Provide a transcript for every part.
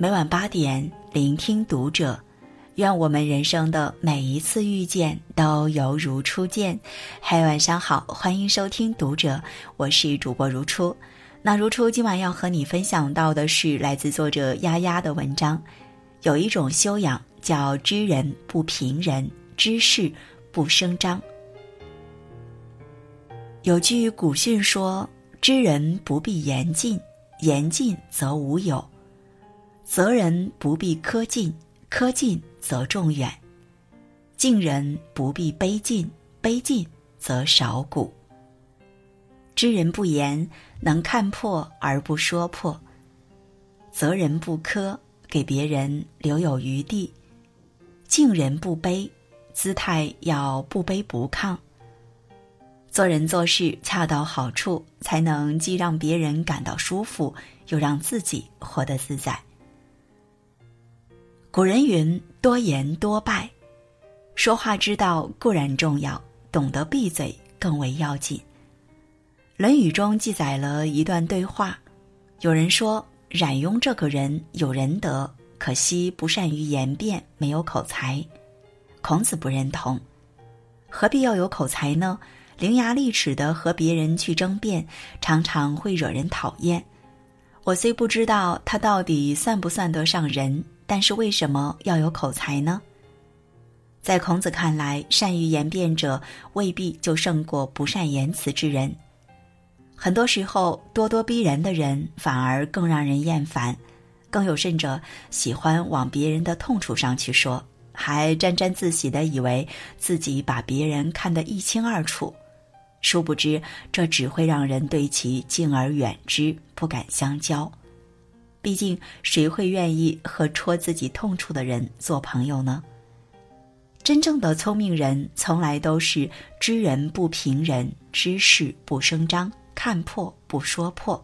每晚八点，聆听读者。愿我们人生的每一次遇见都犹如初见。嗨，晚上好，欢迎收听读者，我是主播如初。那如初今晚要和你分享到的是来自作者丫丫的文章。有一种修养叫知人不评人，知事不声张。有句古训说：“知人不必言尽，言尽则无有；责人不必苛尽，苛尽。”则众远，敬人不必卑尽，卑尽则少古。知人不言，能看破而不说破；责人不苛，给别人留有余地；敬人不卑，姿态要不卑不亢。做人做事恰到好处，才能既让别人感到舒服，又让自己活得自在。古人云：“多言多败。”说话之道固然重要，懂得闭嘴更为要紧。《论语》中记载了一段对话，有人说：“冉雍这个人有仁德，可惜不善于言辩，没有口才。”孔子不认同：“何必要有口才呢？伶牙俐齿的和别人去争辩，常常会惹人讨厌。我虽不知道他到底算不算得上人。”但是为什么要有口才呢？在孔子看来，善于言辩者未必就胜过不善言辞之人。很多时候，咄咄逼人的人反而更让人厌烦，更有甚者喜欢往别人的痛处上去说，还沾沾自喜的以为自己把别人看得一清二楚。殊不知，这只会让人对其敬而远之，不敢相交。毕竟，谁会愿意和戳自己痛处的人做朋友呢？真正的聪明人，从来都是知人不评人，知事不声张，看破不说破。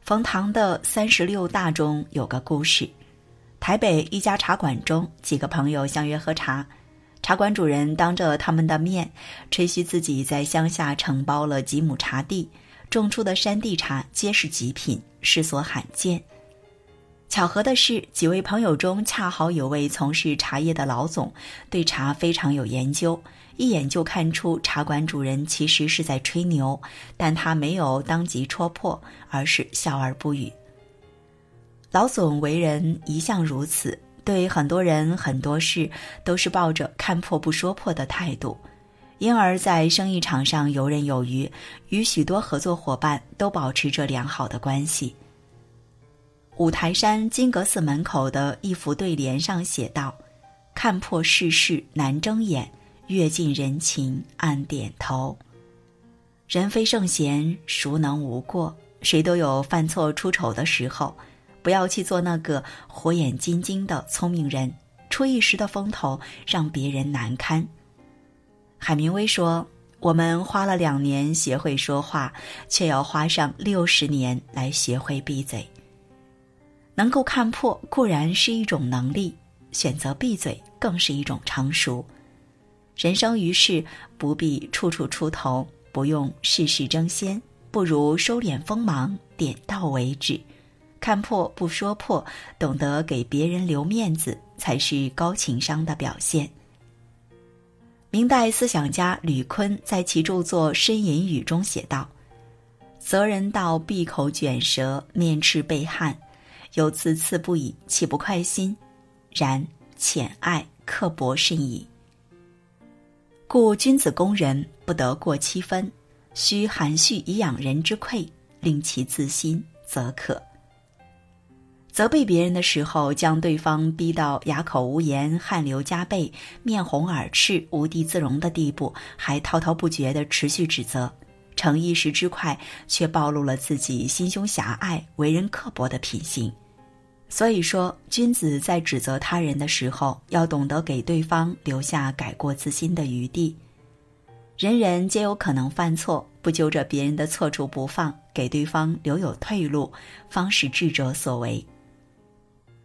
冯唐的《三十六大》中有个故事：台北一家茶馆中，几个朋友相约喝茶，茶馆主人当着他们的面，吹嘘自己在乡下承包了几亩茶地。种出的山地茶皆是极品，世所罕见。巧合的是，几位朋友中恰好有位从事茶叶的老总，对茶非常有研究，一眼就看出茶馆主人其实是在吹牛，但他没有当即戳破，而是笑而不语。老总为人一向如此，对很多人很多事都是抱着看破不说破的态度。因而，在生意场上游刃有余，与许多合作伙伴都保持着良好的关系。五台山金阁寺门口的一幅对联上写道：“看破世事难睁眼，阅尽人情暗点头。”人非圣贤，孰能无过？谁都有犯错出丑的时候，不要去做那个火眼金睛的聪明人，出一时的风头，让别人难堪。海明威说：“我们花了两年学会说话，却要花上六十年来学会闭嘴。能够看破固然是一种能力，选择闭嘴更是一种成熟。人生于世，不必处处出头，不用事事争先，不如收敛锋芒，点到为止。看破不说破，懂得给别人留面子，才是高情商的表现。”明代思想家吕坤在其著作《呻吟语》中写道：“责人道闭口卷舌，面赤背汗，有次次不已，岂不快心？然浅爱刻薄甚矣。故君子攻人，不得过七分，须含蓄以养人之愧，令其自心，则可。”责备别人的时候，将对方逼到哑口无言、汗流浃背、面红耳赤、无地自容的地步，还滔滔不绝地持续指责，逞一时之快，却暴露了自己心胸狭隘、为人刻薄的品行。所以说，君子在指责他人的时候，要懂得给对方留下改过自新的余地。人人皆有可能犯错，不揪着别人的错处不放，给对方留有退路，方是智者所为。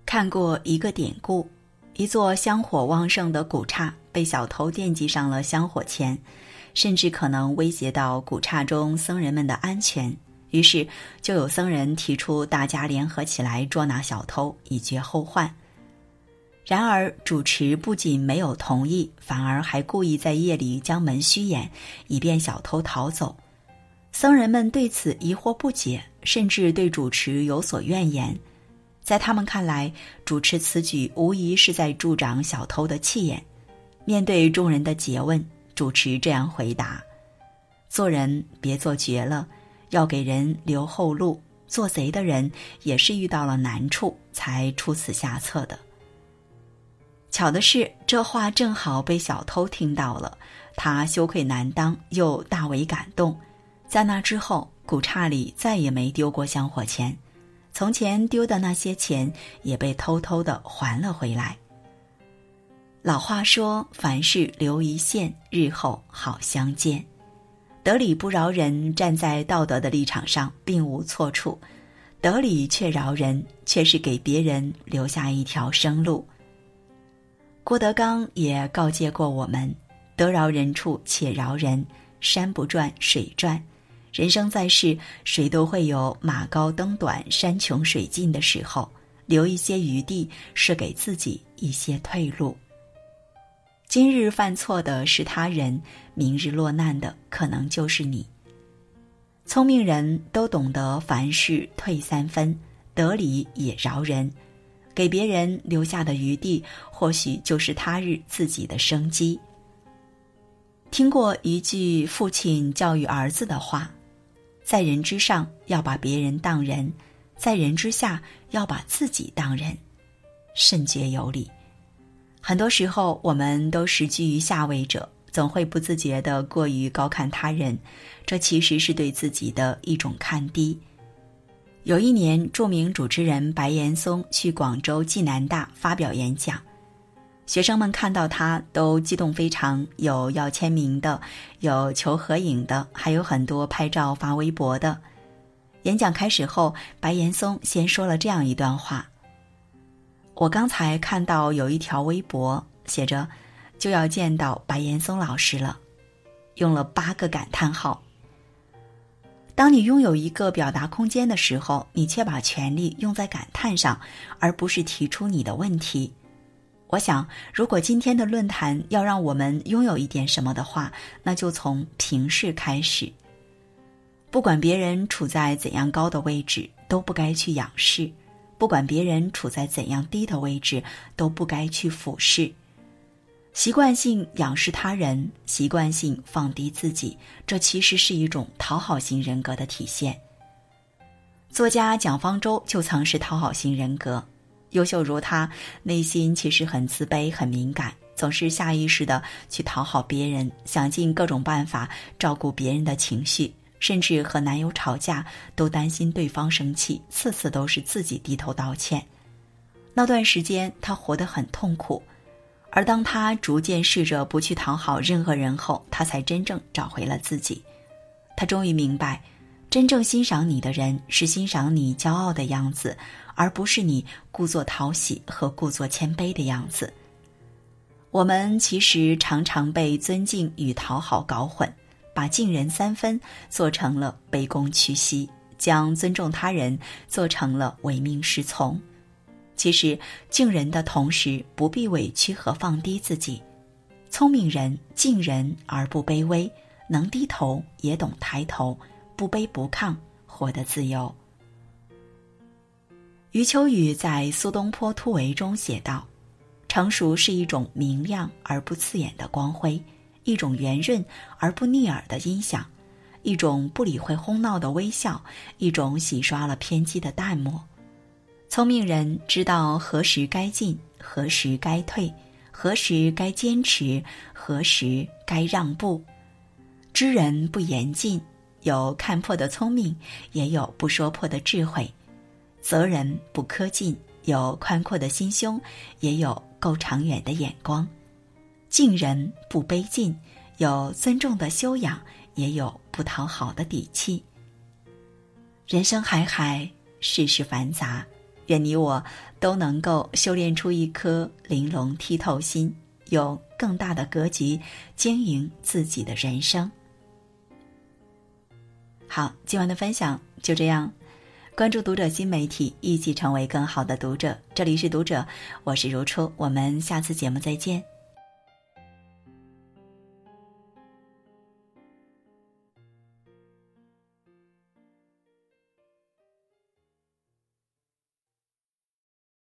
看过一个典故，一座香火旺盛的古刹被小偷惦记上了香火钱，甚至可能威胁到古刹中僧人们的安全。于是，就有僧人提出大家联合起来捉拿小偷，以绝后患。然而，主持不仅没有同意，反而还故意在夜里将门虚掩，以便小偷逃走。僧人们对此疑惑不解，甚至对主持有所怨言。在他们看来，主持此举无疑是在助长小偷的气焰。面对众人的诘问，主持这样回答：“做人别做绝了，要给人留后路。做贼的人也是遇到了难处才出此下策的。”巧的是，这话正好被小偷听到了，他羞愧难当，又大为感动。在那之后，古刹里再也没丢过香火钱，从前丢的那些钱也被偷偷的还了回来。老话说：“凡事留一线，日后好相见。”得理不饶人，站在道德的立场上并无错处；得理却饶人，却是给别人留下一条生路。郭德纲也告诫过我们：“得饶人处且饶人，山不转水转。人生在世，谁都会有马高灯短、山穷水尽的时候，留一些余地，是给自己一些退路。”今日犯错的是他人，明日落难的可能就是你。聪明人都懂得凡事退三分，得理也饶人，给别人留下的余地，或许就是他日自己的生机。听过一句父亲教育儿子的话：“在人之上，要把别人当人；在人之下，要把自己当人。”甚觉有理。很多时候，我们都时居于下位者，总会不自觉的过于高看他人，这其实是对自己的一种看低。有一年，著名主持人白岩松去广州暨南大发表演讲，学生们看到他都激动非常，有要签名的，有求合影的，还有很多拍照发微博的。演讲开始后，白岩松先说了这样一段话。我刚才看到有一条微博，写着“就要见到白岩松老师了”，用了八个感叹号。当你拥有一个表达空间的时候，你却把权力用在感叹上，而不是提出你的问题。我想，如果今天的论坛要让我们拥有一点什么的话，那就从平视开始。不管别人处在怎样高的位置，都不该去仰视。不管别人处在怎样低的位置，都不该去俯视。习惯性仰视他人，习惯性放低自己，这其实是一种讨好型人格的体现。作家蒋方舟就曾是讨好型人格，优秀如他，内心其实很自卑、很敏感，总是下意识的去讨好别人，想尽各种办法照顾别人的情绪。甚至和男友吵架，都担心对方生气，次次都是自己低头道歉。那段时间，他活得很痛苦。而当他逐渐试着不去讨好任何人后，他才真正找回了自己。他终于明白，真正欣赏你的人是欣赏你骄傲的样子，而不是你故作讨喜和故作谦卑的样子。我们其实常常被尊敬与讨好搞混。把敬人三分做成了卑躬屈膝，将尊重他人做成了唯命是从。其实，敬人的同时不必委屈和放低自己。聪明人敬人而不卑微，能低头也懂抬头，不卑不亢，活得自由。余秋雨在《苏东坡突围》中写道：“成熟是一种明亮而不刺眼的光辉。”一种圆润而不腻耳的音响，一种不理会哄闹的微笑，一种洗刷了偏激的淡漠。聪明人知道何时该进，何时该退，何时该坚持，何时该让步。知人不言尽，有看破的聪明，也有不说破的智慧；责人不苛尽，有宽阔的心胸，也有够长远的眼光。敬人不卑近，有尊重的修养，也有不讨好的底气。人生海海，世事繁杂，愿你我都能够修炼出一颗玲珑剔透心，有更大的格局，经营自己的人生。好，今晚的分享就这样。关注读者新媒体，一起成为更好的读者。这里是读者，我是如初，我们下次节目再见。